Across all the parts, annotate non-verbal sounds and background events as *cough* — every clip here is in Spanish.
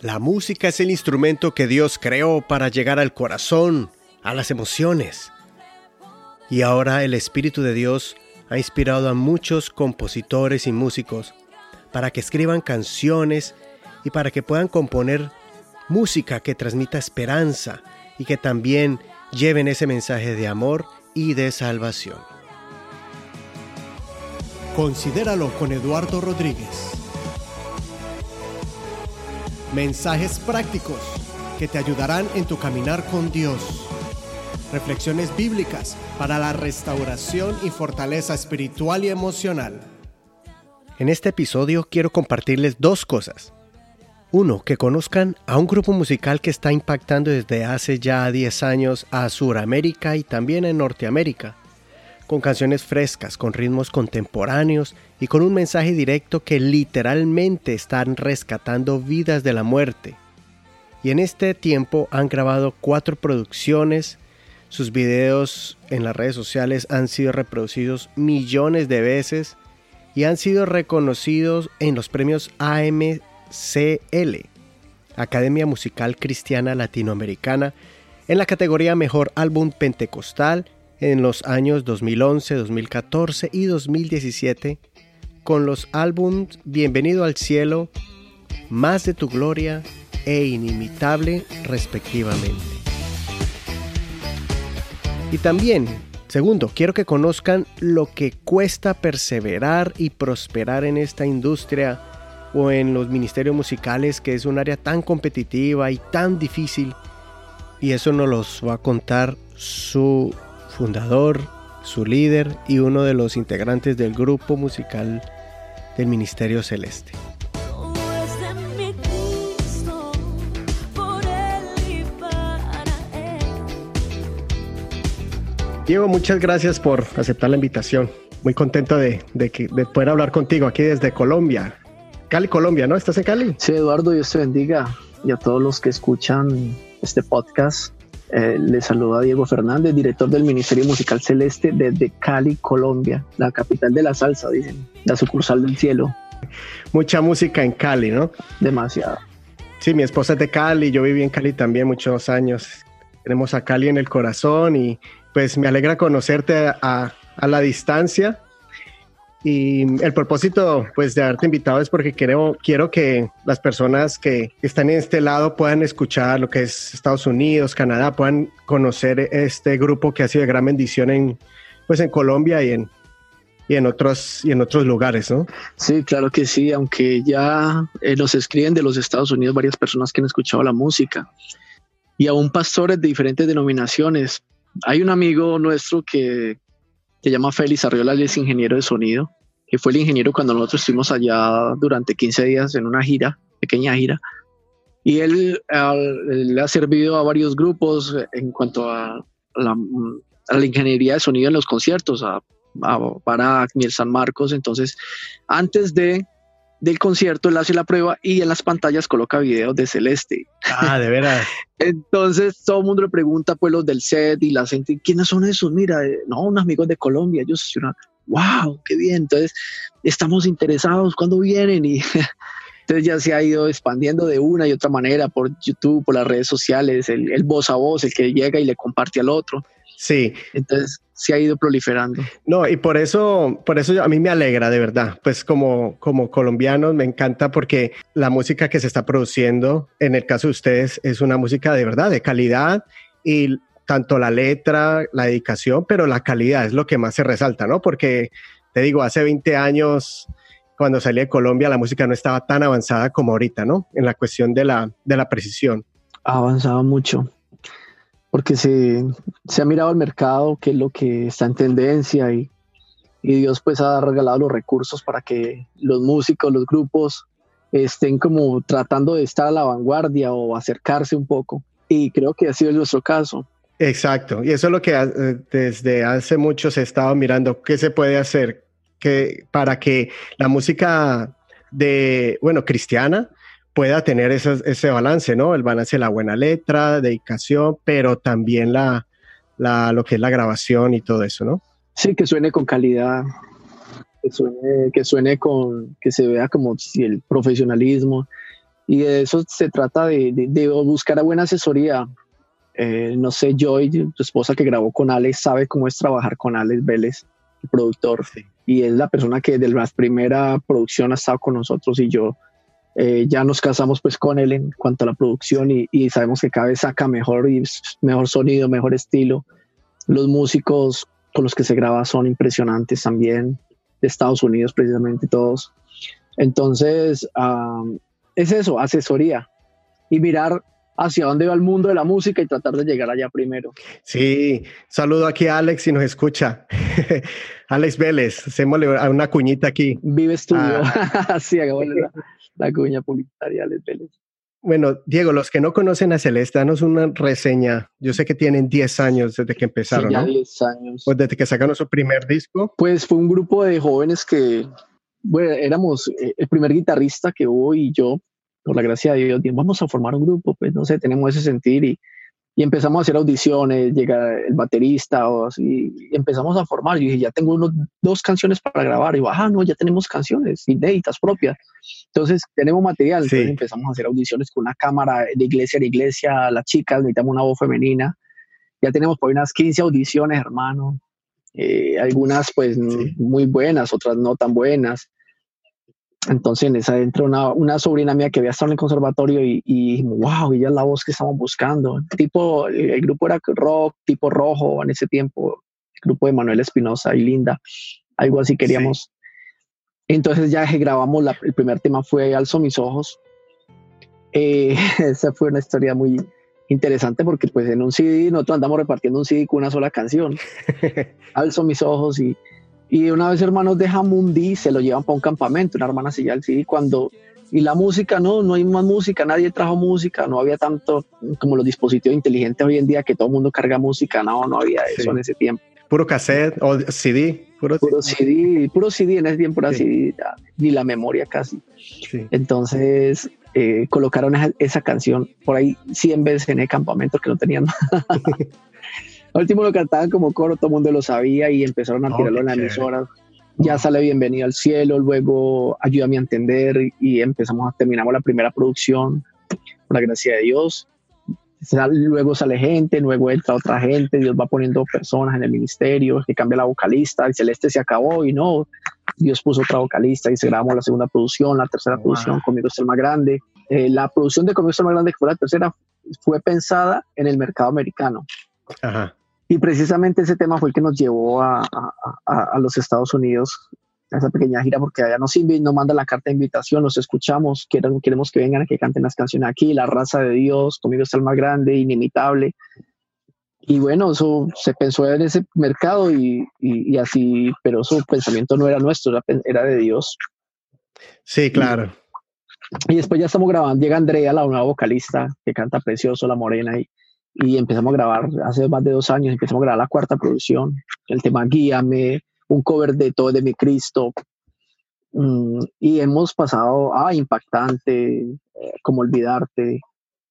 La música es el instrumento que Dios creó para llegar al corazón, a las emociones. Y ahora el Espíritu de Dios ha inspirado a muchos compositores y músicos para que escriban canciones y para que puedan componer música que transmita esperanza y que también lleven ese mensaje de amor y de salvación. Considéralo con Eduardo Rodríguez. Mensajes prácticos que te ayudarán en tu caminar con Dios. Reflexiones bíblicas para la restauración y fortaleza espiritual y emocional. En este episodio quiero compartirles dos cosas. Uno, que conozcan a un grupo musical que está impactando desde hace ya 10 años a Sudamérica y también en Norteamérica, con canciones frescas, con ritmos contemporáneos y con un mensaje directo que literalmente están rescatando vidas de la muerte. Y en este tiempo han grabado cuatro producciones, sus videos en las redes sociales han sido reproducidos millones de veces y han sido reconocidos en los premios AMCL, Academia Musical Cristiana Latinoamericana, en la categoría Mejor Álbum Pentecostal en los años 2011, 2014 y 2017 con los álbums Bienvenido al Cielo, Más de tu Gloria e Inimitable respectivamente. Y también, segundo, quiero que conozcan lo que cuesta perseverar y prosperar en esta industria o en los ministerios musicales, que es un área tan competitiva y tan difícil. Y eso nos los va a contar su fundador, su líder y uno de los integrantes del grupo musical del Ministerio Celeste. Diego, muchas gracias por aceptar la invitación. Muy contento de, que, de poder hablar contigo aquí desde Colombia. Cali, Colombia, ¿no? ¿Estás en Cali? Sí, Eduardo, Dios te bendiga. Y a todos los que escuchan este podcast, eh, le saluda Diego Fernández, director del Ministerio Musical Celeste desde Cali, Colombia, la capital de la salsa, dicen, la sucursal del cielo. Mucha música en Cali, ¿no? Demasiado. Sí, mi esposa es de Cali, yo viví en Cali también muchos años. Tenemos a Cali en el corazón y pues me alegra conocerte a, a la distancia y el propósito, pues, de haberte invitado es porque quiero, quiero que las personas que están en este lado puedan escuchar lo que es Estados Unidos, Canadá, puedan conocer este grupo que ha sido de gran bendición en, pues, en Colombia y en, y en otros y en otros lugares, ¿no? Sí, claro que sí, aunque ya eh, nos escriben de los Estados Unidos varias personas que han escuchado la música y aún pastores de diferentes denominaciones. Hay un amigo nuestro que se llama Félix Arriola, es ingeniero de sonido, que fue el ingeniero cuando nosotros estuvimos allá durante 15 días en una gira, pequeña gira. Y él, le ha servido a varios grupos en cuanto a la, ingeniería de sonido en los conciertos, a, a Barak, San Marcos. Entonces, antes de del concierto, él hace la prueba y en las pantallas coloca videos de Celeste. Ah, de veras. *laughs* Entonces todo el mundo le pregunta, pues los del set y la gente, ¿quiénes son esos? Mira, eh, no, unos amigos de Colombia, ellos, wow, qué bien. Entonces estamos interesados, ¿cuándo vienen? Y *laughs* entonces ya se ha ido expandiendo de una y otra manera por YouTube, por las redes sociales, el, el voz a voz, el que llega y le comparte al otro. Sí. Entonces se ha ido proliferando. No, y por eso, por eso a mí me alegra de verdad. Pues como, como colombianos me encanta porque la música que se está produciendo, en el caso de ustedes, es una música de verdad, de calidad y tanto la letra, la dedicación, pero la calidad es lo que más se resalta, ¿no? Porque te digo, hace 20 años, cuando salí de Colombia, la música no estaba tan avanzada como ahorita, ¿no? En la cuestión de la, de la precisión. Ha avanzado mucho porque se, se ha mirado al mercado, qué es lo que está en tendencia y, y Dios pues ha regalado los recursos para que los músicos, los grupos estén como tratando de estar a la vanguardia o acercarse un poco. Y creo que ha sido nuestro caso. Exacto, y eso es lo que eh, desde hace mucho se ha estado mirando, qué se puede hacer que, para que la música de, bueno, cristiana pueda tener ese, balance, ¿no? El balance de la buena letra, dedicación, pero también la, la, lo que es la grabación y todo eso, ¿no? Sí, que suene con calidad. que suene, que suene con, que se vea como si el profesionalismo. Y de eso se trata de, de, buscar a buena asesoría. Eh, no sé, Joy, tu esposa que grabó con Alex, sabe cómo es trabajar con Alex Vélez, el productor. Y es la persona que de la primera producción ha estado con nosotros y yo eh, ya nos casamos pues con él en cuanto a la producción y, sabemos que cada vez saca mejor y mejor sonido, mejor estilo. Los músicos con los que se graba son impresionantes también, de Estados Unidos precisamente todos. Entonces, es eso, asesoría y mirar hacia dónde va el mundo de la música y tratar de llegar allá primero. Sí, saludo aquí a Alex si nos escucha. *laughs* Alex Vélez, hacemos una cuñita aquí. Vive Estudio, ah. *laughs* sí, la, la, cuña publicitaria Alex Vélez. Bueno, Diego, los que no conocen a Celeste, danos una reseña. Yo sé que tienen 10 años desde que empezaron, sí, ya 10 años. Pues desde que sacaron su primer disco. Pues fue un grupo de jóvenes que, bueno, éramos eh, el primer guitarrista que hubo y yo, por la gracia de Dios, vamos a formar un grupo, pues no sé, tenemos ese sentir y, y empezamos a hacer audiciones, llega el baterista o así, y empezamos a formar. Yo dije, ya tengo unos, dos canciones para grabar. Y yo, ah, no, ya tenemos canciones inéditas propias. Entonces, tenemos material. Entonces empezamos a hacer audiciones con una cámara de iglesia a iglesia, las chicas, necesitamos una voz femenina. Ya tenemos por unas 15 audiciones, hermano. Eh, algunas pues muy buenas, otras no tan buenas. Entonces en esa entró una, una, sobrina mía que había estado en el conservatorio y, y wow, ella es la voz que estamos buscando. Tipo, el grupo era rock, tipo rojo en ese tiempo, el grupo de Manuel Espinosa y Linda, algo así queríamos. Entonces ya grabamos, la, el primer tema fue Alzo mis ojos. Eh, *laughs* esa fue una historia muy interesante porque pues en un CD nosotros andamos repartiendo un CD con una sola canción. *laughs* Alzo mis ojos y y una vez hermanos de Jamundi se lo llevan para un campamento, una hermana se lleva el CD cuando... Y la música, no, no hay más música, nadie trajo música, no había tanto como los dispositivos inteligentes hoy en día que todo el mundo carga música, no, no había eso en ese tiempo. Puro cassette o CD. Puro, CD, puro CD en ese tiempo era CD, ni la memoria casi. Entonces eh, colocaron esa, canción por ahí 100 veces en el campamento que no tenían *laughs* *laughs* Al último lo cantaban como coro, todo el mundo lo sabía y empezaron a tirarlo en la emisora. Ya sale Bienvenido al Cielo, luego Ayúdame a Entender y empezamos terminamos la primera producción, por la gracia de Dios. Luego sale gente, luego entra otra gente, Dios va poniendo personas en el ministerio, que cambia la vocalista, el Celeste se acabó y no, Dios puso otra vocalista y se grabamos la segunda producción, la tercera producción, Conmigo es el más grande. Eh, la producción de Conmigo es el más grande, que fue la tercera, fue pensada en el mercado americano. Ajá. Y precisamente ese tema fue el que nos llevó a, a, los Estados Unidos, a esa pequeña gira, porque allá nos, nos manda la carta de invitación, los escuchamos, queremos, queremos que vengan a que canten las canciones aquí, La raza de Dios, Conmigo es el más grande, Inimitable. Y bueno, eso se pensó en ese mercado y, y, así, pero su pensamiento no era nuestro, era, de Dios. Sí, claro. Y, y, después ya estamos grabando, llega Andrea, la nueva vocalista, que canta precioso, la morena, y, y empezamos a grabar hace más de dos años, empezamos a grabar la cuarta producción, el tema Guíame, un cover de Todo de mi Cristo. Mm, y hemos pasado a Impactante, eh, Como Olvidarte,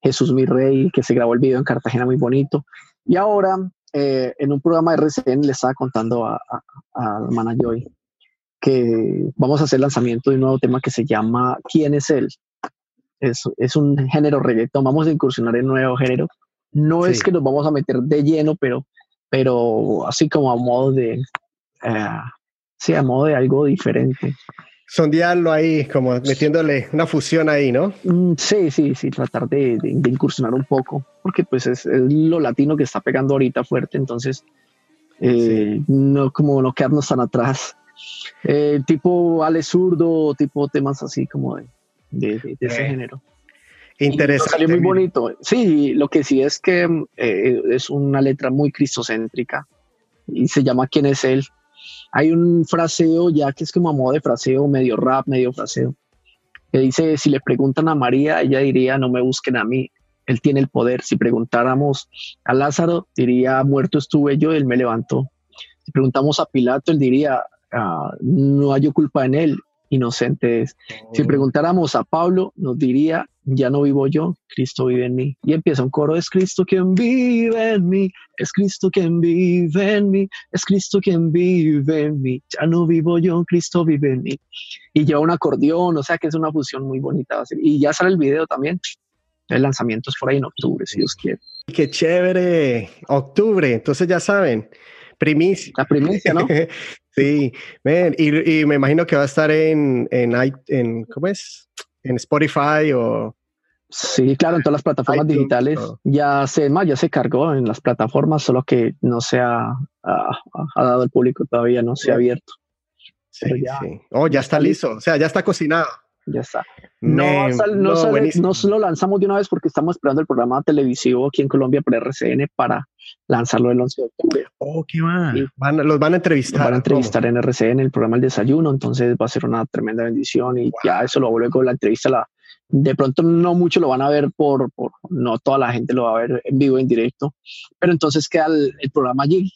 Jesús mi Rey, que se grabó el video en Cartagena muy bonito. Y ahora, eh, en un programa de RCN, le estaba contando a, a, a Joy que vamos a hacer lanzamiento de un nuevo tema que se llama ¿Quién es él? Es, es un género reggaetón, vamos a incursionar en un nuevo género no es que nos vamos a meter de lleno, pero, pero así como a modo de, eh, sí, a modo de algo diferente. Sondearlo ahí, como metiéndole una fusión ahí, ¿no? Mm, sí, sí, sí, tratar de, incursionar un poco, porque pues es, lo latino que está pegando ahorita fuerte, entonces eh, no como no quedarnos tan atrás. Eh, tipo Ale Zurdo, tipo temas así como de, ese género. Interesante. Salió muy bonito. Sí, lo que sí es que eh, es una letra muy cristocéntrica y se llama ¿Quién es él? Hay un fraseo ya que es como a modo de fraseo, medio rap, medio fraseo, que dice, si le preguntan a María, ella diría, no me busquen a mí, él tiene el poder. Si preguntáramos a Lázaro, diría, muerto estuve yo, él me levantó. Si preguntamos a Pilato, él diría, ah, no hay culpa en él, inocente es. Si oh. preguntáramos a Pablo, nos diría, ya no vivo yo, Cristo vive en mí. Y empieza un coro, es Cristo quien vive en mí, es Cristo quien vive en mí, es Cristo quien vive en mí, ya no vivo yo, Cristo vive en mí. Y lleva un acordeón, o sea que es una fusión muy bonita. Y ya sale el video también. El lanzamiento es por ahí en octubre, si Dios quiere. Qué chévere, octubre, entonces ya saben, primicia. La primicia, ¿no? *laughs* sí, y, me imagino que va a estar en, en, en ¿cómo es? En Spotify o... Sí, claro, en todas las plataformas digitales ya se, ya se cargó en las plataformas, solo que no se ha, dado al público todavía, no se ha abierto. Sí, ya, sí. Oh, ya está listo, o sea, ya está cocinado. Ya está. No, no, lo lanzamos de una vez porque estamos esperando el programa televisivo aquí en Colombia por RCN para lanzarlo el 11 de octubre. Oh, qué van. los van a entrevistar. van a entrevistar en RCN el programa El Desayuno, entonces va a ser una tremenda bendición y ya eso lo vuelve con la entrevista. La, de pronto no mucho lo van a ver por, por, no toda la gente lo va a ver en vivo, en directo, pero entonces queda el, programa allí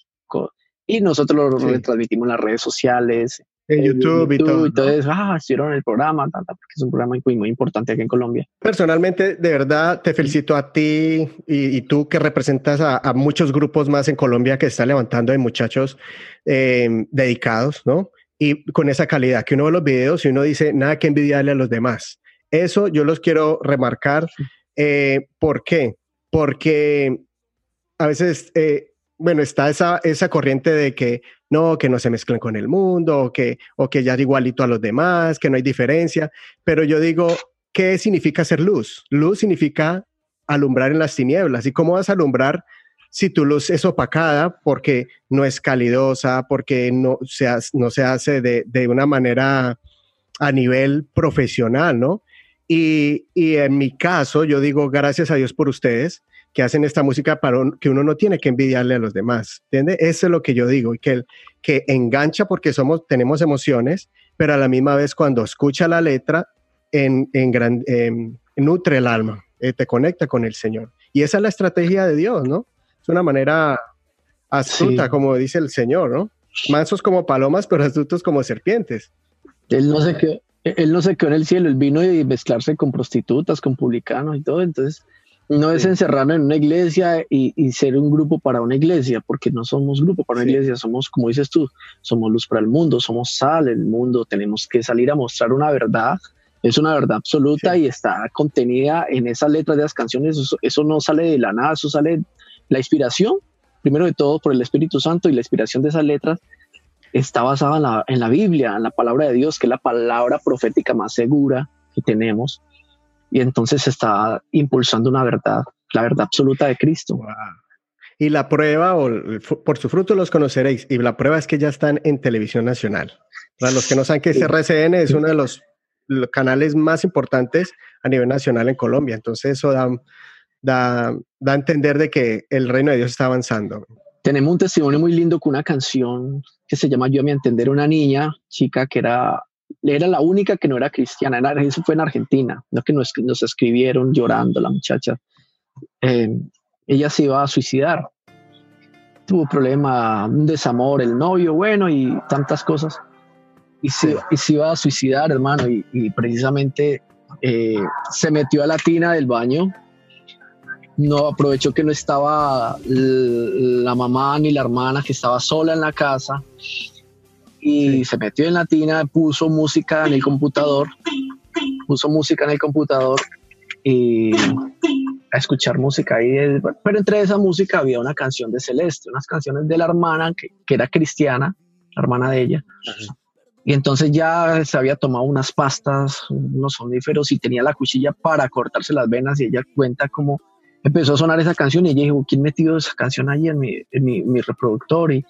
y nosotros lo retransmitimos en las redes sociales, en YouTube, y todo. Entonces, ah, hicieron el programa, porque es un programa muy, muy importante aquí en Colombia. Personalmente, de verdad, te felicito a ti y, tú que representas a, muchos grupos más en Colombia que están levantando de muchachos em, dedicados, ¿no? Y con esa calidad, que uno ve los videos y uno dice, nada que envidiarle a los demás. Eso yo los quiero remarcar. Eh, ¿Por qué? Porque a veces eh, bueno, está esa, esa corriente de que no, que no se mezclen con el mundo, o que, o que ya es igualito a los demás, que no hay diferencia. Pero yo digo, ¿qué significa ser luz? Luz significa alumbrar en las tinieblas. ¿Y cómo vas a alumbrar si tu luz es opacada porque no es calidosa, porque no se, no se hace de, de una manera a nivel profesional, ¿no? Y, y, en mi caso, yo digo, gracias a Dios por ustedes, que hacen esta música para que uno no tiene que envidiarle a los demás. ¿Entiende? Eso es lo que yo digo, y que, que engancha porque somos, tenemos emociones, pero a la misma vez cuando escucha la letra, en, en gran, em, nutre el alma, eh, te conecta con el Señor. Y esa es la estrategia de Dios, ¿no? Es una manera astuta, como dice el Señor, ¿no? Mansos como palomas, pero astutos como serpientes. Él no se quedó, él no se quedó en el cielo, él vino y mezclarse con prostitutas, con publicanos y todo, entonces no es encerrarnos en una iglesia y, ser un grupo para una iglesia, porque no somos grupo para una iglesia, somos, como dices tú, somos luz para el mundo, somos sal el mundo, tenemos que salir a mostrar una verdad, es una verdad absoluta y está contenida en esas letras de las canciones, eso, no sale de la nada, eso sale la inspiración, primero de todo por el Espíritu Santo y la inspiración de esas letras está basada en la, en la Biblia, en la palabra de Dios, que es la palabra profética más segura que tenemos y entonces está impulsando una verdad, la verdad absoluta de Cristo. Y la prueba, o por su fruto los conoceréis, y la prueba es que ya están en televisión nacional. Para los que no saben que es RCN es uno de los, canales más importantes a nivel nacional en Colombia, entonces eso da, da, da a entender de que el reino de Dios está avanzando. Tenemos un testimonio muy lindo con una canción que se llama Yo a mi entender, una niña, chica que era era la única que no era cristiana, eso fue en Argentina, no que nos, nos escribieron llorando la muchacha. Eh, ella se iba a suicidar, tuvo problema, un desamor, el novio, bueno, y tantas cosas. Y se, iba a suicidar, hermano, y, precisamente eh, se metió a la tina del baño, no aprovechó que no estaba la mamá ni la hermana, que estaba sola en la casa, y se metió en la tina, puso música en el computador, puso música en el computador y a escuchar música ahí. Pero entre esa música había una canción de Celeste, unas canciones de la hermana que, que era cristiana, la hermana de ella. Y entonces ya se había tomado unas pastas, unos soníferos y tenía la cuchilla para cortarse las venas y ella cuenta cómo empezó a sonar esa canción y ella dijo, ¿quién metió esa canción ahí en mi, en mi, mi reproductor? Y,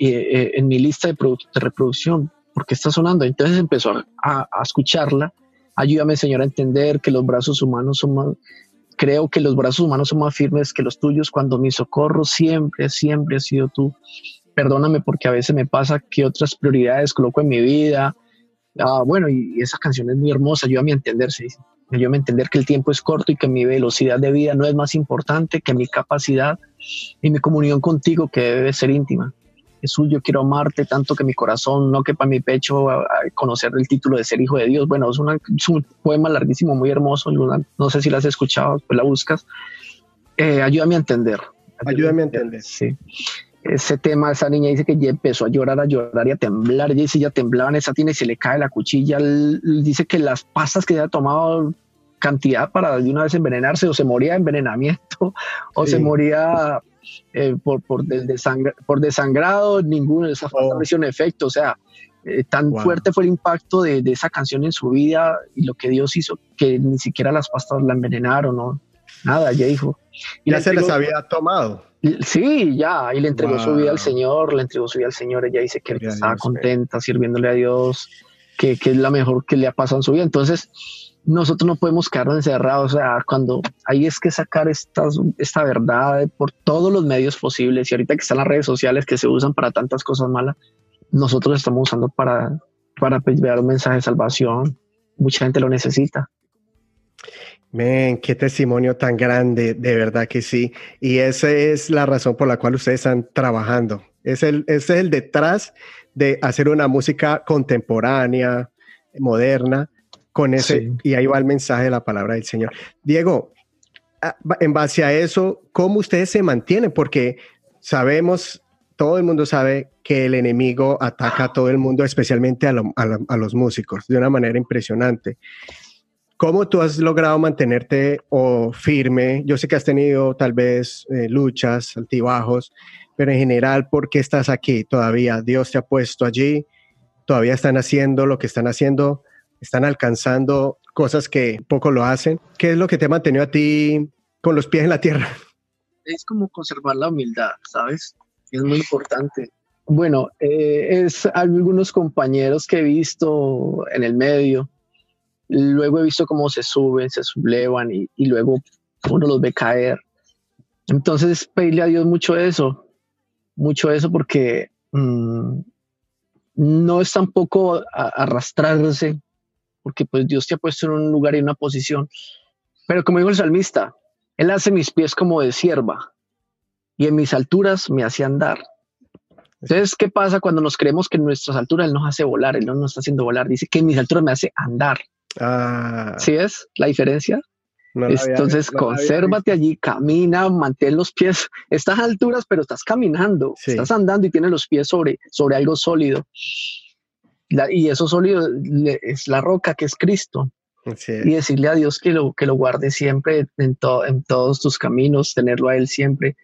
eh, en mi lista de, de, reproducción, porque está sonando. Entonces empezó a, escucharla. Ayúdame, Señor, a entender que los brazos humanos son más, creo que los brazos humanos son más firmes que los tuyos cuando mi socorro siempre, siempre ha sido tú. Perdóname porque a veces me pasa que otras prioridades coloco en mi vida. Ah, bueno, y, esa canción es muy hermosa, ayúdame a entender, sí. ayúdame a entender que el tiempo es corto y que mi velocidad de vida no es más importante que mi capacidad y mi comunión contigo que debe ser íntima Jesús, yo quiero amarte tanto que mi corazón no quepa en mi pecho a, conocer el título de ser hijo de Dios. Bueno, es, un poema larguísimo, muy hermoso. No sé si lo has escuchado, pues la buscas. Eh, ayúdame a entender. Ayúdame a entender. Sí. Ese tema, esa niña dice que ya empezó a llorar, a llorar y a temblar. Ella dice, ya temblaba en esa tina y se le cae la cuchilla. dice que las pastas que había tomado cantidad para de una vez envenenarse o se moría de envenenamiento *laughs* o se moría eh, por, por, por desangrado, ninguno de esas oh. no efecto. O sea, eh, tan fuerte fue el impacto de, de, esa canción en su vida y lo que Dios hizo que ni siquiera las pastas la envenenaron, ¿no? Nada, ya dijo. Y ya se les había tomado. Sí, ya, y le entregó su vida al Señor, le entregó su vida al Señor, ella dice que estaba contenta sirviéndole a Dios, que, que, es la mejor que le ha pasado en su vida. Entonces, nosotros no podemos quedarnos encerrados, o sea, cuando hay es que sacar estas, esta verdad por todos los medios posibles y ahorita que están las redes sociales que se usan para tantas cosas malas, nosotros estamos usando para, para pues, un mensaje de salvación, mucha gente lo necesita. Men, qué testimonio tan grande, de verdad que sí. Y esa es la razón por la cual ustedes están trabajando. Es el, es el detrás de hacer una música contemporánea, moderna, con ese, y ahí va el mensaje de la palabra del Señor. Diego, en base a eso, ¿cómo ustedes se mantienen? Porque sabemos, todo el mundo sabe que el enemigo ataca a todo el mundo, especialmente a, a, los músicos, de una manera impresionante. ¿Cómo tú has logrado mantenerte o firme? Yo sé que has tenido tal vez eh, luchas, altibajos, pero en general, ¿por qué estás aquí todavía? Dios te ha puesto allí, todavía están haciendo lo que están haciendo están alcanzando cosas que poco lo hacen. ¿Qué es lo que te ha mantenido a ti con los pies en la tierra? Es como conservar la humildad, ¿sabes? Es muy importante. Bueno, eh, es algunos compañeros que he visto en el medio. Luego he visto cómo se suben, se sublevan y, luego uno los ve caer. Entonces, pedirle a Dios mucho eso, mucho eso porque mm, no es tampoco arrastrarse porque pues Dios te ha puesto en un lugar y en una posición. Pero como dijo el salmista, Él hace mis pies como de sierva y en mis alturas me hace andar. Entonces, ¿qué pasa cuando nos creemos que en nuestras alturas Él nos hace volar? Él no nos está haciendo volar, dice que en mis alturas me hace andar. Ah. ¿Sí es la diferencia? Entonces, consérvate allí, camina, mantén los pies. Estás a alturas, pero estás caminando, estás andando y tienes los pies sobre, sobre algo sólido y eso sólido es la roca que es Cristo. Y decirle a Dios que lo, que lo guarde siempre en, en todos tus caminos, tenerlo a Él siempre,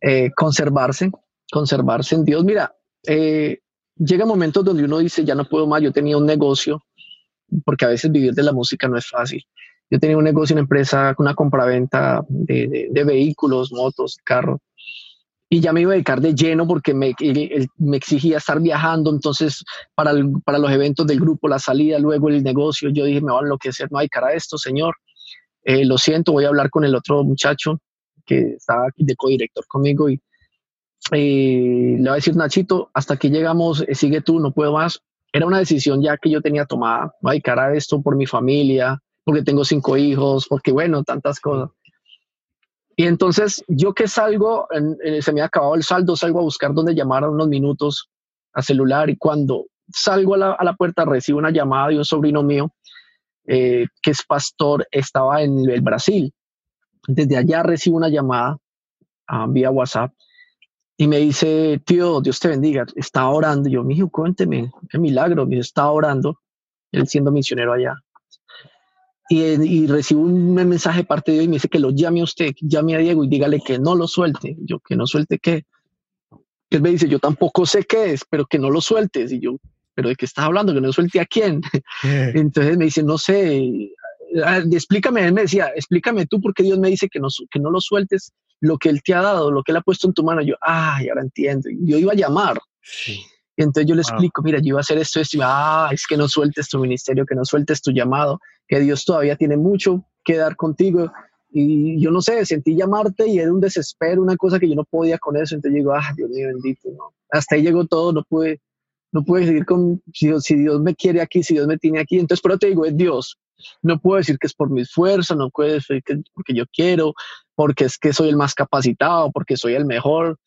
eh, conservarse, conservarse en Dios. Mira, eh, llega momentos donde uno dice, ya no puedo más, yo tenía un negocio, porque a veces vivir de la música no es fácil. Yo tenía un negocio, una empresa, una compraventa de, de, de vehículos, motos, carros y ya me iba a dedicar de lleno porque me, me exigía estar viajando, entonces para, para los eventos del grupo, la salida, luego el negocio, yo dije, me va a enloquecer, no hay cara a esto, señor, eh, lo siento, voy a hablar con el otro muchacho que estaba aquí de codirector conmigo y le voy a decir, Nachito, hasta aquí llegamos, eh, sigue tú, no puedo más. Era una decisión ya que yo tenía tomada, no hay cara a esto por mi familia, porque tengo cinco hijos, porque bueno, tantas cosas. Y entonces yo que salgo, eh, se me ha acabado el saldo, salgo a buscar dónde llamar a unos minutos a celular y cuando salgo a la, puerta recibo una llamada de un sobrino mío eh, que es pastor, estaba en el Brasil. Desde allá recibo una llamada ah, vía WhatsApp y me dice, tío, Dios te bendiga, está orando. yo, mijo, cuénteme, qué milagro, me está orando, él siendo misionero allá y, recibo un mensaje parte de Dios y me dice que lo llame a usted, llame a Diego y dígale que no lo suelte. Yo, que no suelte qué. Él me dice, yo tampoco sé qué es, pero que no lo sueltes. Y yo, pero ¿de qué estás hablando? Que no suelte a quién. *laughs* Entonces me dice, no sé, ah, explícame. Él me decía, explícame tú por qué Dios me dice que no, que no lo sueltes lo que Él te ha dado, lo que Él ha puesto en tu mano. Yo, ay, ahora entiendo. yo iba a llamar. Y entonces yo le explico, mira, yo iba a hacer esto, esto, y ah, es que no sueltes tu ministerio, que no sueltes tu llamado, que Dios todavía tiene mucho que dar contigo. Y yo no sé, sentí llamarte y era un desespero, una cosa que yo no podía con eso. Entonces digo, ah, Dios mío bendito, ¿no? Hasta ahí llegó todo, no pude, no pude seguir con, si, si Dios me quiere aquí, si Dios me tiene aquí. Entonces, pero te digo, es Dios. No puedo decir que es por mi esfuerzo, no puedo decir que porque yo quiero, porque es que soy el más capacitado, porque soy el mejor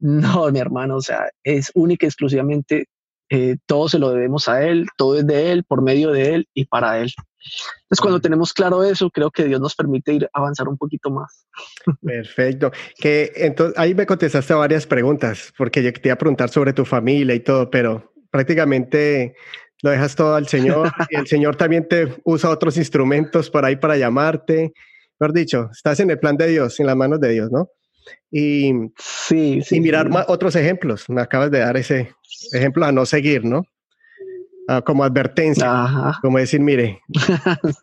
No, mi hermano, o sea, es única y exclusivamente, eh, todo se lo debemos a Él, todo es de Él, por medio de Él y para Él. Entonces, cuando tenemos claro eso, creo que Dios nos permite ir avanzar un poquito más. Perfecto. Que entonces ahí me contestaste varias preguntas, porque yo te iba a preguntar sobre tu familia y todo, pero prácticamente lo dejas todo al Señor *laughs* y el Señor también te usa otros instrumentos por ahí para llamarte. Mejor dicho, estás en el plan de Dios, en las manos de Dios, ¿no? Y, sí, y mirar otros ejemplos. Me acabas de dar ese ejemplo a no seguir, ¿no? Ah, como advertencia, como decir, mire. *laughs*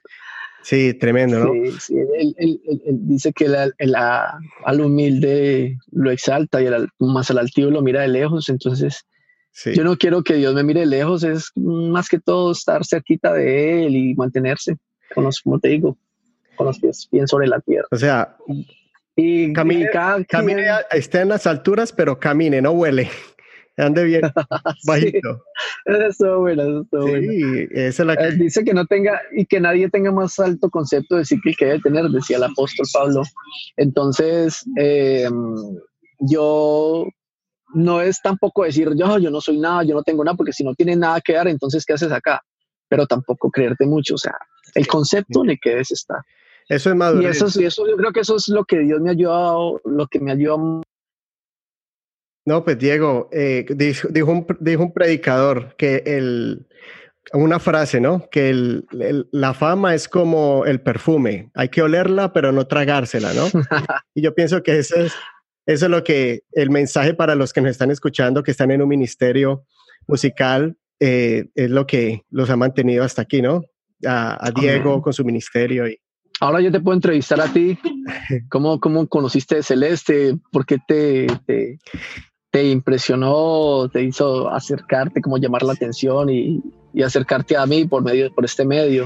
sí, tremendo, ¿no? Sí, sí. Él, dice que al humilde lo exalta y más al altivo lo mira de lejos, entonces yo no quiero que Dios me mire lejos, es más que todo estar cerquita de Él y mantenerse, con los, como te digo, con los pies bien sobre la tierra. O sea, y camine, camine esté en las alturas, pero camine, no huele *laughs* ande bien *laughs* bajito. eso bueno, eso sí, es la que... Dice que no tenga y que nadie tenga más alto concepto de sí que debe tener, decía el apóstol Pablo. Entonces, em, yo no es tampoco decir yo, yo no soy nada, yo no tengo nada, porque si no tienes nada que dar, entonces ¿qué haces acá? Pero tampoco creerte mucho, o sea, el concepto en el que debes estar. Eso es madurez. Y eso, y eso yo creo que eso es lo que Dios me ha ayudado, lo que me ha ayudado no, pues Diego, eh, dijo, un, dijo, un, predicador que el, una frase, ¿no? Que el, la fama es como el perfume, hay que olerla pero no tragársela, ¿no? *laughs* y yo pienso que eso es, eso es lo que el mensaje para los que nos están escuchando, que están en un ministerio musical, eh, es lo que los ha mantenido hasta aquí, ¿no? A, Diego con su ministerio. Y... Ahora yo te puedo entrevistar a ti. *laughs* ¿Cómo, cómo conociste Celeste? ¿Por qué te, te, te impresionó, te hizo acercarte, como llamar la atención y, acercarte a mí por medio por este medio?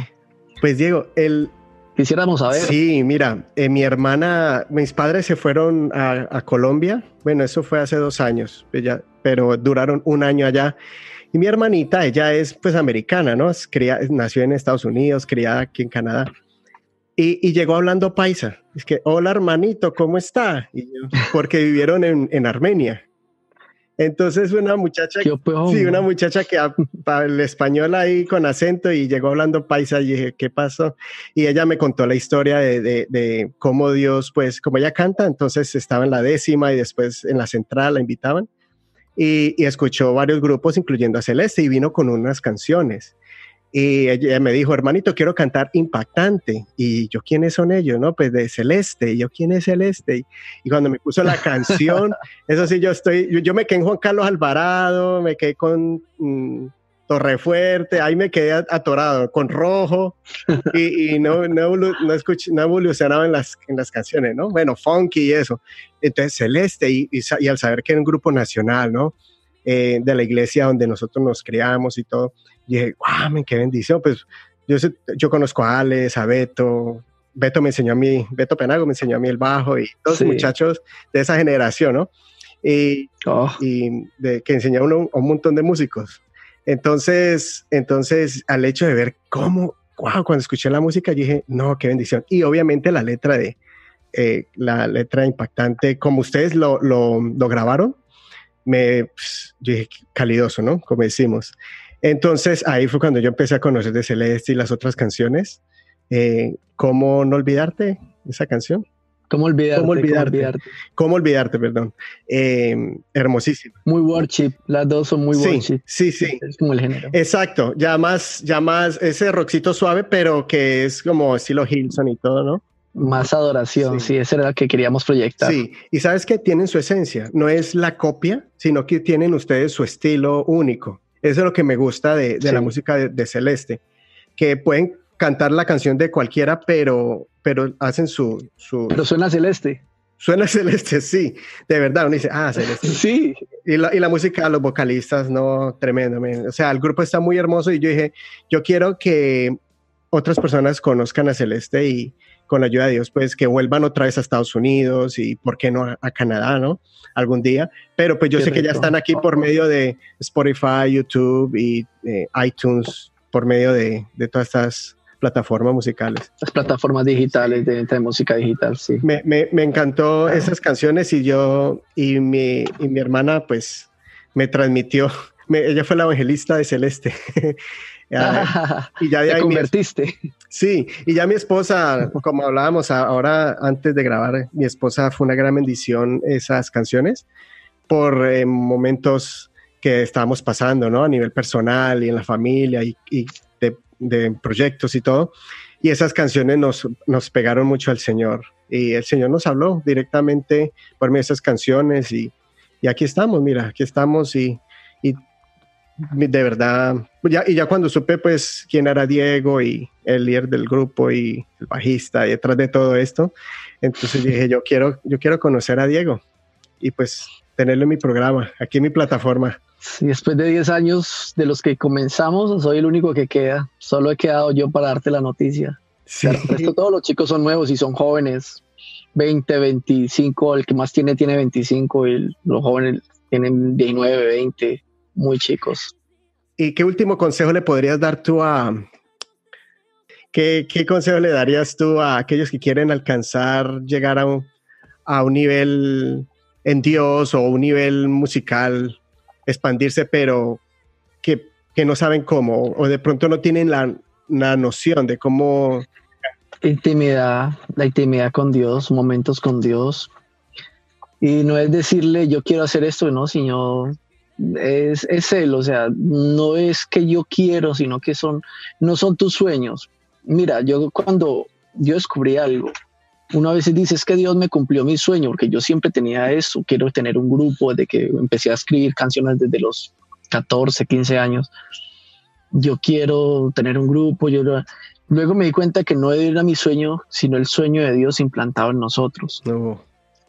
Pues Diego, el quisiéramos saber. Sí, mira, eh, mi hermana, mis padres se fueron a, Colombia. Bueno, eso fue hace dos años, pues pero duraron un año allá. Y mi hermanita, ella es pues americana, ¿no? Es nació en Estados Unidos, criada aquí en Canadá. Y, llegó hablando paisa. Es que, hola hermanito, ¿cómo está? porque vivieron en, en Armenia. Entonces una muchacha, sí, una muchacha que el español ahí con acento y llegó hablando paisa y dije, ¿qué pasó? Y ella me contó la historia de, de, cómo Dios, pues como ella canta, entonces estaba en la décima y después en la central la invitaban y, y escuchó varios grupos, incluyendo a Celeste, y vino con unas canciones. Y ella me dijo, hermanito, quiero cantar impactante. Y yo, ¿quiénes son ellos? No, pues de Celeste. Y yo, ¿quién es Celeste? Y, cuando me puso la canción, *laughs* eso sí, yo estoy, yo, me quedé en Juan Carlos Alvarado, me quedé con mm, Torrefuerte, ahí me quedé atorado, con Rojo. Y, no, no, no, escuché, no evolucionaba en las, en las canciones, ¿no? Bueno, funky y eso. Entonces, Celeste, y, y, al saber que era un grupo nacional, ¿no? Eh, de la iglesia donde nosotros nos criamos y todo y dije, wow, qué bendición. Pues yo, yo conozco a Alex, a Beto. Beto me enseñó a mí, Beto Penago me enseñó a mí el bajo y todos los muchachos de esa generación, ¿no? Y, oh. y de, que enseñaron a un, montón de músicos. Entonces, entonces, al hecho de ver cómo, wow, cuando escuché la música, dije, no, qué bendición. Y obviamente la letra de, eh, la letra impactante, como ustedes lo, lo, lo grabaron, me, pues, dije, calidoso, ¿no? Como decimos. Entonces ahí fue cuando yo empecé a conocer de Celeste y las otras canciones. Eh, ¿Cómo no olvidarte esa canción? ¿Cómo olvidarte? ¿Cómo olvidarte? ¿Cómo olvidarte? perdón. Eh, hermosísimo. Muy worship, las dos son muy worship. Sí, sí. Es como el género. Exacto, ya más, ya más ese rockcito suave, pero que es como estilo Hilson y todo, ¿no? Más adoración, sí. sí, ese era el que queríamos proyectar. Sí, y sabes que tienen su esencia, no es la copia, sino que tienen ustedes su estilo único. Eso es lo que me gusta de, la música de, Celeste, que pueden cantar la canción de cualquiera, pero, pero hacen su, su... Pero suena Celeste. Suena *laughs* Celeste, sí, de verdad, uno dice, ah, Celeste. Sí. Y la, y la música, los vocalistas, no, tremendo. O sea, el grupo está muy hermoso y yo dije, yo quiero que otras personas conozcan a Celeste y, con la ayuda de Dios, pues que vuelvan otra vez a Estados Unidos y, ¿por qué no a, Canadá, no? Algún día. Pero pues yo sé que ya están aquí por medio de Spotify, YouTube y eh, iTunes, por medio de, de, todas estas plataformas musicales. Las plataformas digitales de de música digital, sí. Me, me, me encantó esas canciones y yo y mi, y mi hermana pues me transmitió, ella fue la evangelista de Celeste. *laughs* *laughs* y ya de Te convertiste. Sí, y ya mi esposa, *laughs* como hablábamos ahora antes de grabar, mi esposa fue una gran bendición esas canciones por eh, momentos que estábamos pasando, ¿no? A nivel personal y en la familia y, y de, de, proyectos y todo. Y esas canciones nos, nos pegaron mucho al Señor. Y el Señor nos habló directamente por medio de esas canciones y, y aquí estamos, mira, aquí estamos y, y de verdad, ya, y ya cuando supe pues quién era Diego y el líder del grupo y el bajista y detrás de todo esto, entonces dije, yo quiero, yo quiero conocer a Diego y pues tenerlo en mi programa, aquí en mi plataforma. Sí, después de 10 años de los que comenzamos, soy el único que queda. Solo he quedado yo para darte la noticia. Sí. todos los chicos son nuevos y son jóvenes. 20, 25, el que más tiene tiene 25 y los jóvenes tienen 19, 20, muy chicos. ¿Y qué último consejo le podrías dar tú a... ¿Qué, qué consejo le darías tú a aquellos que quieren alcanzar, llegar a un, a un nivel en Dios o un nivel musical, expandirse, pero que, que no saben cómo o de pronto no tienen la, la noción de cómo intimidad, la intimidad con Dios, momentos con Dios. Y no es decirle yo quiero hacer esto, no, sino es, es él, o sea, no es que yo quiero, sino que son, no son tus sueños. Mira, yo cuando yo descubrí algo, una vez dice es que Dios me cumplió mi sueño, porque yo siempre tenía eso, quiero tener un grupo desde que empecé a escribir canciones desde los 14, 15 años. Yo quiero tener un grupo, yo Luego me di cuenta que no era mi sueño, sino el sueño de Dios implantado en nosotros.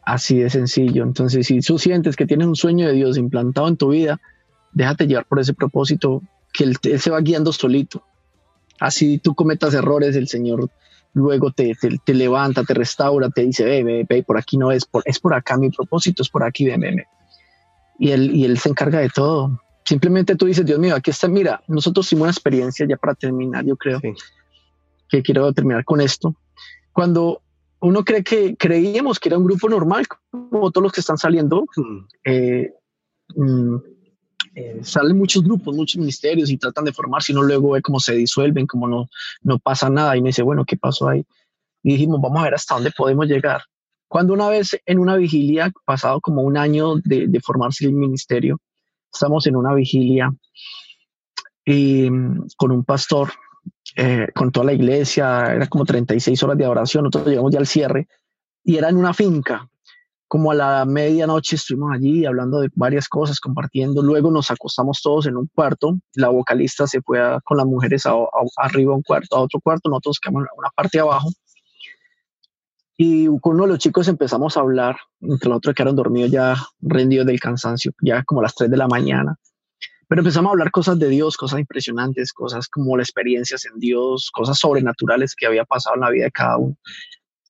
Así de sencillo. Entonces, si tú sientes que tienes un sueño de Dios implantado en tu vida, déjate llevar por ese propósito, que él, se va guiando solito. Así tú cometas errores, el Señor luego te, te, levanta, te restaura, te dice, ve, ve, ve, por aquí no es, por, es por acá, mi propósito es por aquí, ven, ven. Y él, y él se encarga de todo. Simplemente tú dices, Dios mío, aquí está, mira, nosotros hicimos una experiencia ya para terminar, yo creo que quiero terminar con esto. Cuando uno cree que creíamos que era un grupo normal, como todos los que están saliendo, hmm. eh, mm, eh, salen muchos grupos, muchos ministerios y tratan de formarse y uno luego ve cómo se disuelven, cómo no, no pasa nada y me dice, bueno, ¿qué pasó ahí? Y dijimos, vamos a ver hasta dónde podemos llegar. Cuando una vez en una vigilia, pasado como un año de, de formarse el ministerio, estamos en una vigilia y, mm, con un pastor eh, con toda la iglesia, era como 36 horas de oración, nosotros llegamos ya al cierre y era en una finca. Como a la medianoche estuvimos allí hablando de varias cosas, compartiendo. Luego nos acostamos todos en un cuarto. La vocalista se fue con las mujeres arriba a un cuarto, a otro cuarto. Nosotros quedamos en una parte abajo. Y con uno de los chicos empezamos a hablar, entre los otros quedaron dormidos ya rendidos del cansancio, ya como a las 3 de la mañana. Pero empezamos a hablar cosas de Dios, cosas impresionantes, cosas como las experiencias en Dios, cosas sobrenaturales que había pasado en la vida de cada uno.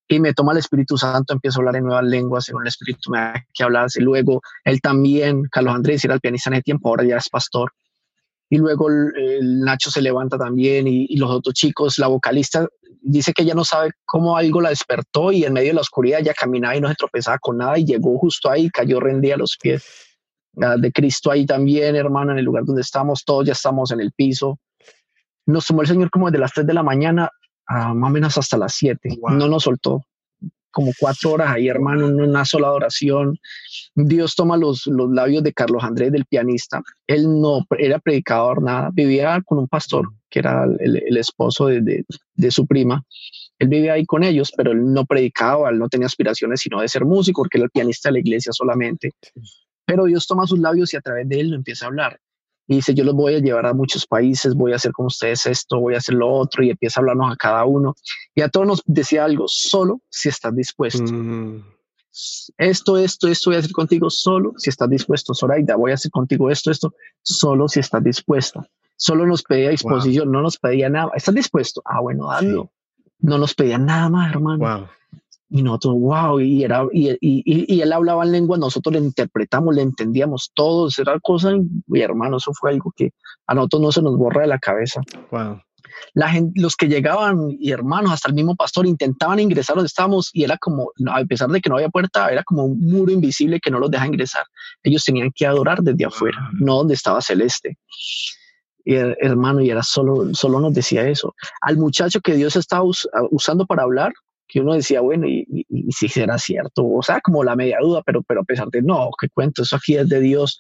Y me toma el Espíritu Santo, empiezo a hablar en nuevas lenguas, según el Espíritu me da que hablar. Y luego él también, Carlos Andrés, era el pianista en el tiempo, ahora ya es pastor. Y luego el, Nacho se levanta también y, y, los otros chicos, la vocalista dice que ella no sabe cómo algo la despertó y en medio de la oscuridad ya caminaba y no se tropezaba con nada y llegó justo ahí, cayó rendida a los pies de Cristo ahí también, hermano, en el lugar donde estamos, todos ya estamos en el piso. Nos tomó el Señor como de las 3 de la mañana a más o menos hasta las 7. No nos soltó. Como cuatro horas ahí, hermano, en una sola oración. Dios toma los, los labios de Carlos Andrés, del pianista. Él no era predicador, nada. Vivía con un pastor, que era el, el esposo de, de, de su prima él vivía ahí con ellos, pero él no predicaba, él no tenía aspiraciones sino de ser músico, porque era el pianista de la iglesia solamente. Pero Dios toma sus labios y a través de él lo empieza a hablar. Y dice, yo los voy a llevar a muchos países, voy a hacer con ustedes esto, voy a hacer lo otro, y empieza a hablarnos a cada uno. Y a todos nos decía algo, solo si estás dispuesto. Mm. Esto, esto, esto voy a hacer contigo solo si estás dispuesto. Zoraida, voy a hacer contigo esto, esto, solo si estás dispuesto. Solo nos pedía disposición, no nos pedía nada. ¿Estás dispuesto? Ah, bueno, hazlo. No nos pedía nada más, hermano. Wow. Y nosotros, wow, y, era, y, y, y, él hablaba en lengua, nosotros le interpretamos, le entendíamos todos, era cosa, y hermano, eso fue algo que a nosotros no se nos borra de la cabeza. Wow. la gente, los que llegaban y hermanos, hasta el mismo pastor, intentaban ingresar donde estábamos y era como, a pesar de que no había puerta, era como un muro invisible que no los deja ingresar. Ellos tenían que adorar desde afuera, no donde estaba Celeste. Y hermano, y era solo, solo nos decía eso. Al muchacho que Dios estaba usando para hablar, que uno decía, bueno, y, si será cierto, o sea, como la media duda, pero, pero a pesar de, no, qué cuento, eso aquí es de Dios.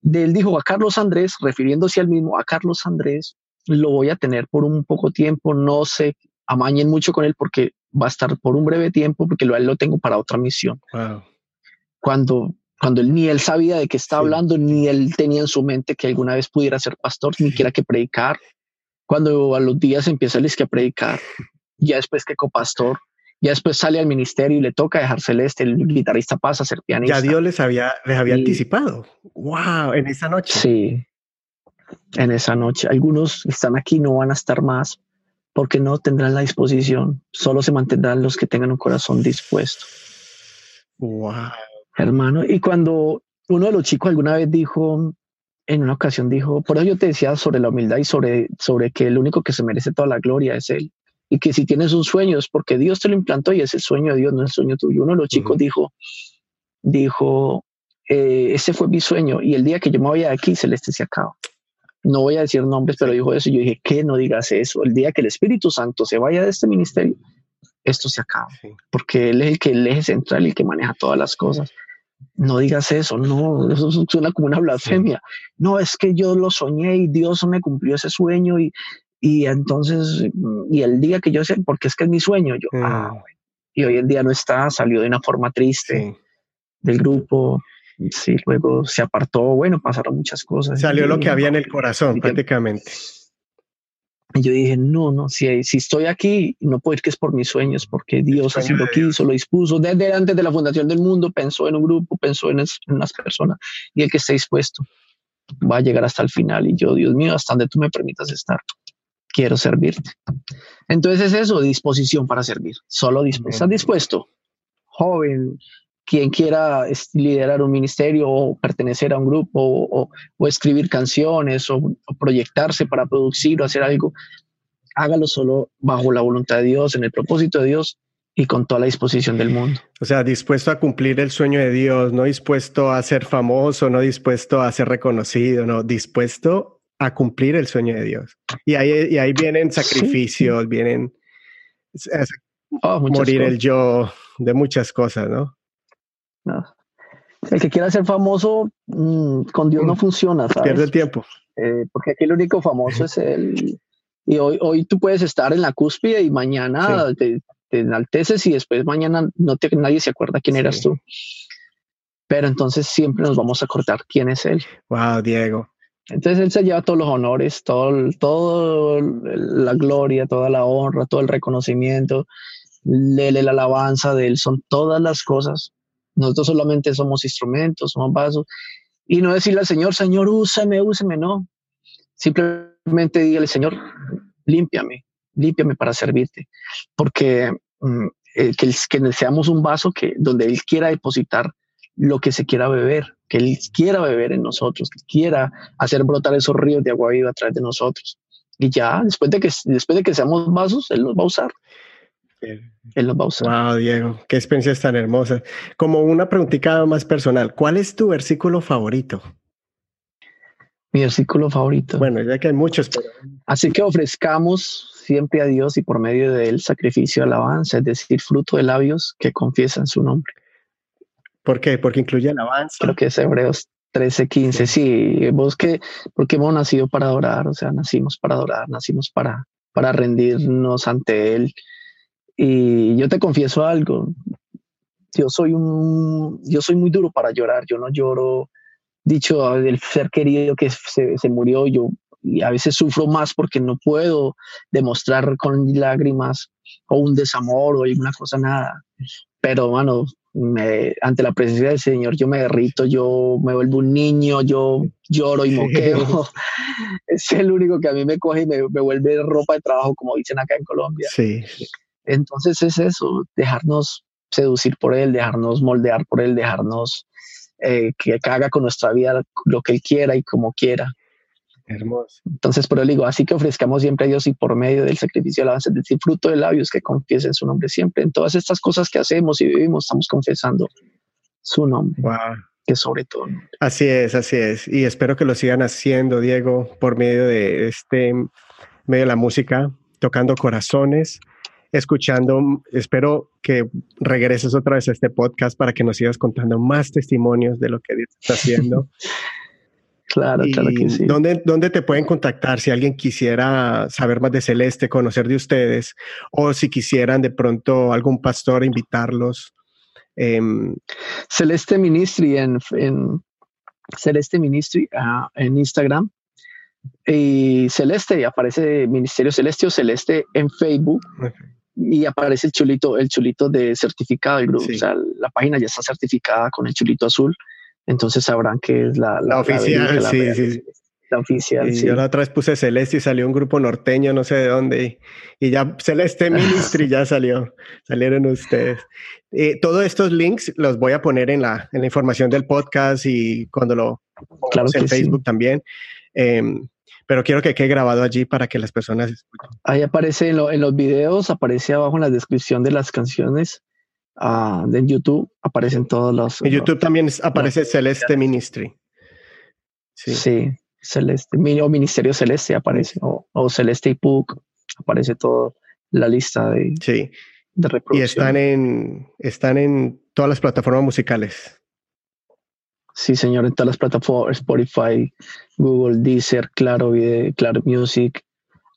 De él dijo a Carlos Andrés, refiriéndose al mismo, a Carlos Andrés, lo voy a tener por un poco tiempo, no se amañen mucho con él porque va a estar por un breve tiempo, porque lo, él lo tengo para otra misión. Cuando, cuando él, ni él sabía de qué estaba hablando, ni él tenía en su mente que alguna vez pudiera ser pastor, ni quiera que predicar. Cuando a los días empieza a predicar, ya después que copastor, ya después sale al ministerio y le toca dejar celeste, el guitarrista pasa a ser pianista. Ya Dios les había, les había anticipado. Wow, en esa noche. Sí, en esa noche. Algunos están aquí, no van a estar más porque no tendrán la disposición. Solo se mantendrán los que tengan un corazón dispuesto. Wow. Hermano, y cuando uno de los chicos alguna vez dijo, en una ocasión dijo, por eso yo te decía sobre la humildad y sobre, sobre que el único que se merece toda la gloria es Él y que si tienes un sueño es porque Dios te lo implantó y es el sueño de Dios, no es el sueño tuyo. Uno de los chicos dijo, dijo, eh, ese fue mi sueño y el día que yo me vaya de aquí, Celeste se acaba. No voy a decir nombres, pero dijo eso y yo dije, ¿qué? No digas eso. El día que el Espíritu Santo se vaya de este ministerio, esto se acaba, porque Él es el que el eje central y el que maneja todas las cosas. No digas eso, no, eso suena como una blasfemia. No, es que yo lo soñé y Dios me cumplió ese sueño y, y entonces, y el día que yo sé, porque es que es mi sueño, yo, ah, mm. y hoy el día no está, salió de una forma triste del grupo, sí, luego se apartó, bueno, pasaron muchas cosas. Salió lo que había en el corazón, prácticamente. Y yo dije, no, no, si, si estoy aquí, no puedo ir que es por mis sueños, porque Dios así lo quiso, lo dispuso. Desde antes de la fundación del mundo pensó en un grupo, pensó en, en unas personas, y el que esté dispuesto va a llegar hasta el final. Y yo, Dios mío, hasta donde tú me permitas estar quiero servirte. Entonces es eso, disposición para servir, solo dispuesto. ¿Estás dispuesto? Joven, quien quiera liderar un ministerio o pertenecer a un grupo o, escribir canciones o, proyectarse para producir o hacer algo, hágalo solo bajo la voluntad de Dios, en el propósito de Dios y con toda la disposición del mundo. O sea, dispuesto a cumplir el sueño de Dios, no dispuesto a ser famoso, no dispuesto a ser reconocido, no, dispuesto a cumplir el sueño de Dios. Y ahí, y ahí vienen sacrificios, vienen oh, morir el yo de muchas cosas, ¿no? El que quiera ser famoso mm, con Dios no mm, funciona, ¿sabes? Pierde el tiempo. Eh, porque aquí el único famoso es él. Y hoy, hoy tú puedes estar en la cúspide y mañana te, enalteces y después mañana no te, nadie se acuerda quién eras tú. Pero entonces siempre nos vamos a acordar quién es él. Wow, Diego. Entonces él se lleva todos los honores, todo, todo la gloria, toda la honra, todo el reconocimiento, de la alabanza de él, son todas las cosas. Nosotros solamente somos instrumentos, somos vasos. Y no decirle al Señor, Señor, úsame, úsame, no. Simplemente dígale, Señor, límpiame, límpiame para servirte. Porque mm, eh, que, que seamos un vaso que, donde Él quiera depositar lo que se quiera beber, que Él quiera beber en nosotros, que quiera hacer brotar esos ríos de agua viva a través de nosotros. Y ya, después de que, después de que seamos vasos, Él los va a usar. Él los va a usar. Wow, Diego, qué experiencia tan hermosa. Como una preguntita más personal, ¿cuál es tu versículo favorito? Mi versículo favorito. Bueno, ya que hay muchos, Así que ofrezcamos siempre a Dios y por medio de él sacrificio, alabanza, es decir, fruto de labios que confiesan su nombre. ¿Por qué? Porque incluye alabanza. Creo que es Hebreos 13, 15. Sí, vos que, porque hemos nacido para adorar, o sea, nacimos para adorar, nacimos para, para rendirnos ante Él. Y yo te confieso algo, yo soy un, yo soy muy duro para llorar, yo no lloro, dicho del ser querido que se, se murió, yo y a veces sufro más porque no puedo demostrar con lágrimas o un desamor o alguna cosa, nada. Pero, mano, me, ante la presencia del Señor yo me derrito, yo me vuelvo un niño, yo lloro y moqueo. *laughs* es el único que a mí me coge y me, me, vuelve ropa de trabajo, como dicen acá en Colombia. Sí. Entonces es eso, dejarnos seducir por Él, dejarnos moldear por Él, dejarnos eh, que haga con nuestra vida lo que Él quiera y como quiera. Hermoso. Entonces, por eso digo, así que ofrezcamos siempre a Dios y por medio del sacrificio de alabanza, del fruto de labios que confiesen su nombre siempre. En todas estas cosas que hacemos y vivimos, estamos confesando su nombre. Que sobre todo. Así es, así es. Y espero que lo sigan haciendo, Diego, por medio de este, medio de la música, tocando corazones, escuchando. Espero que regreses otra vez a este podcast para que nos sigas contando más testimonios de lo que Dios está haciendo. *laughs* Claro, claro que sí. ¿dónde, ¿Dónde te pueden contactar si alguien quisiera saber más de Celeste, conocer de ustedes, o si quisieran de pronto algún pastor invitarlos? Em, Celeste Ministry en, Celeste Ministry ah, en Instagram y Celeste aparece Ministerio Celeste o Celeste en Facebook y aparece el chulito, el chulito de certificado del grupo. O sea, la página ya está certificada con el chulito azul entonces sabrán que es la, la, oficial. sí, sí. La oficial. Yo la otra vez puse Celeste y salió un grupo norteño, no sé de dónde, y, ya Celeste *laughs* Ministry ya salió, salieron ustedes. Eh, todos estos links los voy a poner en la, en la información del podcast y cuando lo claro en Facebook también. Em, pero quiero que quede grabado allí para que las personas escuchen. Ahí aparece en, en, los videos, aparece abajo en la descripción de las canciones uh, en YouTube aparecen todos los... En YouTube también aparece Celeste Ministry. Sí. Celeste, o Ministerio Celeste aparece, o, Celeste y PUC, aparece toda la lista de, sí. de reproducción. Y están en, están en todas las plataformas musicales. Sí, señor, en todas las plataformas, Spotify, Google, Deezer, Claro Video, Claro Music,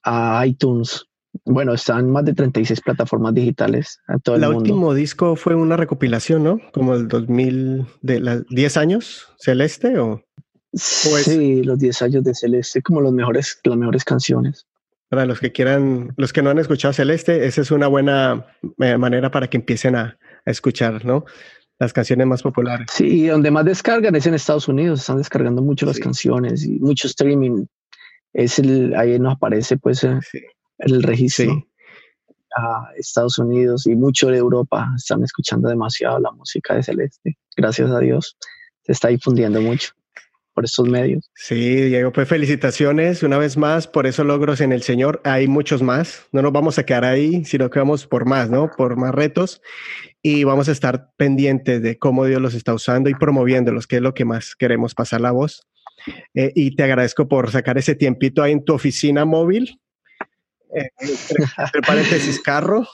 uh, iTunes, bueno, están más de 36 plataformas digitales a todo el mundo. El último disco fue una recopilación, ¿no? Como el 2000, de las 10 años, Celeste o... sí, los 10 años de Celeste, como los mejores, las mejores canciones. Para los que quieran, los que no han escuchado Celeste, esa es una buena eh, manera para que empiecen a, escuchar, ¿no? Las canciones más populares. Sí, donde más descargan es en Estados Unidos, están descargando mucho las canciones y mucho streaming. Es el, ahí nos aparece pues eh, el registro. A Estados Unidos y mucho de Europa están escuchando demasiado la música de Celeste. Gracias a Dios. Se está difundiendo mucho por estos medios. Sí, Diego, pues felicitaciones una vez más por esos logros en el Señor. Hay muchos más. No nos vamos a quedar ahí, sino que vamos por más, ¿no? Por más retos y vamos a estar pendientes de cómo Dios los está usando y promoviéndolos, que es lo que más queremos pasar la voz. Eh, y te agradezco por sacar ese tiempito ahí en tu oficina móvil entre, paréntesis, carro.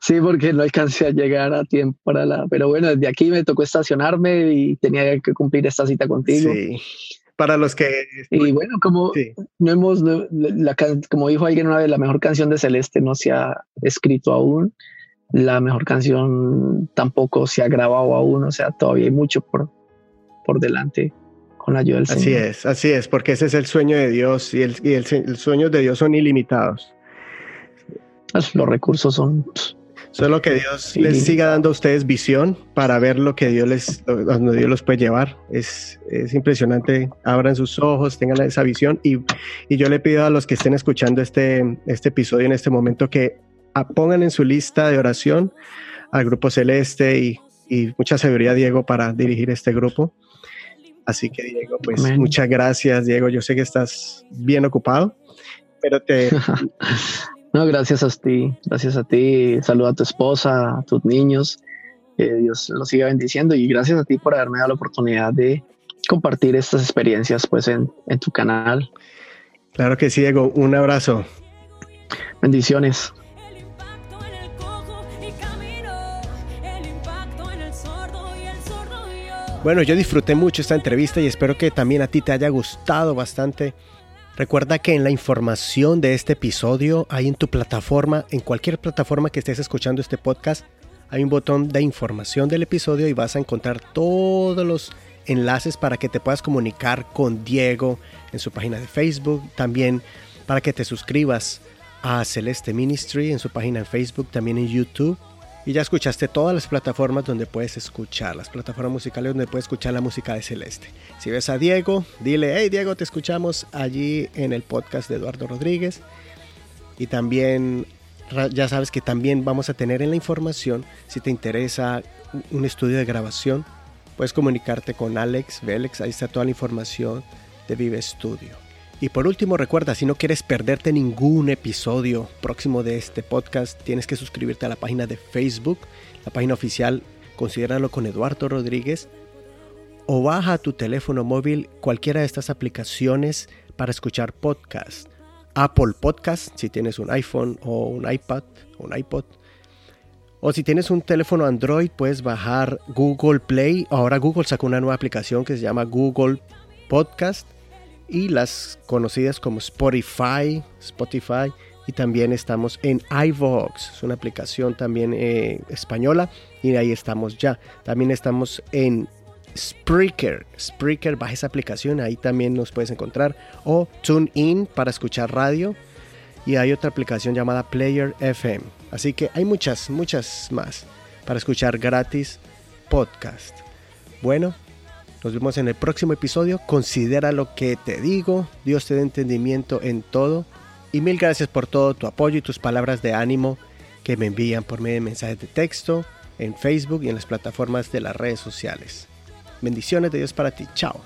Sí, porque no alcancé a llegar a tiempo para la. Pero bueno, desde aquí me tocó estacionarme y tenía que cumplir esta cita contigo. Sí. Para los que. Y bueno, como no hemos. La, como dijo alguien una vez, la mejor canción de Celeste no se ha escrito aún. La mejor canción tampoco se ha grabado aún. O sea, todavía hay mucho por, por delante con ayuda del así es, así es, porque ese es el sueño de Dios y el, y el, sueño de Dios son ilimitados. Pues, los recursos son... Solo que Dios les siga dando a ustedes visión para ver lo que Dios les, donde Dios los puede llevar. Es, es impresionante. Abran sus ojos, tengan esa visión. Y, y, yo le pido a los que estén escuchando este, este episodio en este momento que pongan en su lista de oración al Grupo Celeste y, y mucha sabiduría, Diego, para dirigir este grupo. Así que Diego, pues muchas gracias, Diego. Yo sé que estás bien ocupado, pero te... *laughs* no, gracias a ti, gracias a ti. Saluda a tu esposa, a tus niños. Que Dios los siga bendiciendo y gracias a ti por haberme dado la oportunidad de compartir estas experiencias pues en, en tu canal. Claro que sí, Diego. Un abrazo. Bendiciones. Bueno, yo disfruté mucho esta entrevista y espero que también a ti te haya gustado bastante. Recuerda que en la información de este episodio hay en tu plataforma, en cualquier plataforma que estés escuchando este podcast, hay un botón de información del episodio y vas a encontrar todos los enlaces para que te puedas comunicar con Diego en su página de Facebook, también para que te suscribas a Celeste Ministry en su página en Facebook, también en YouTube y ya escuchaste todas las plataformas donde puedes escuchar, las plataformas musicales donde puedes escuchar la música de Celeste. Si ves a Diego, dile, hey Diego, te escuchamos allí en el podcast de Eduardo Rodríguez. Y también, ya sabes que también vamos a tener en la información, si te interesa un estudio de grabación, puedes comunicarte con Alex, Vélez, ahí está toda la información de Vive Studio. Y por último, recuerda, si no quieres perderte ningún episodio próximo de este podcast, tienes que suscribirte a la página de Facebook, la página oficial, considéralo con Eduardo Rodríguez, o baja a tu teléfono móvil cualquiera de estas aplicaciones para escuchar podcast. Apple Podcast, si tienes un iPhone o un iPad un iPod. O si tienes un teléfono Android, puedes bajar Google Play. Ahora Google sacó una nueva aplicación que se llama Google Podcast y las conocidas como Spotify, Spotify y también estamos en iVoox, es una aplicación también eh, española y ahí estamos ya. También estamos en Spreaker, Spreaker, baja esa aplicación, ahí también nos puedes encontrar o TuneIn para escuchar radio y hay otra aplicación llamada Player FM. Así que hay muchas, muchas más para escuchar gratis podcast. Bueno, nos vemos en el próximo episodio. Considera lo que te digo. Dios te dé entendimiento en todo. Y mil gracias por todo tu apoyo y tus palabras de ánimo que me envían por medio de mensajes de texto, en Facebook y en las plataformas de las redes sociales. Bendiciones de Dios para ti. Chao.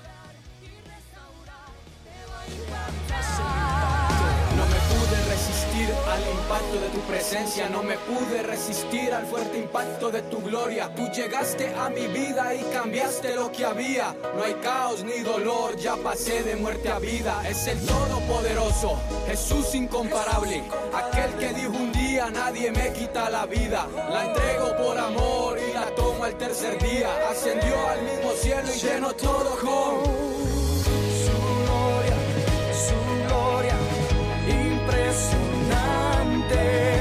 no me pude resistir al al fuerte impacto de tu gloria. Tú llegaste a mi vida y cambiaste lo que había. No hay caos ni dolor, ya pasé de muerte a vida. Es el Todopoderoso, Jesús incomparable. Aquel que dijo un día nadie me quita la vida. La entrego por amor y la tomo al tercer día. Ascendió al mismo cielo y lleno todo con su gloria, su gloria impresionante.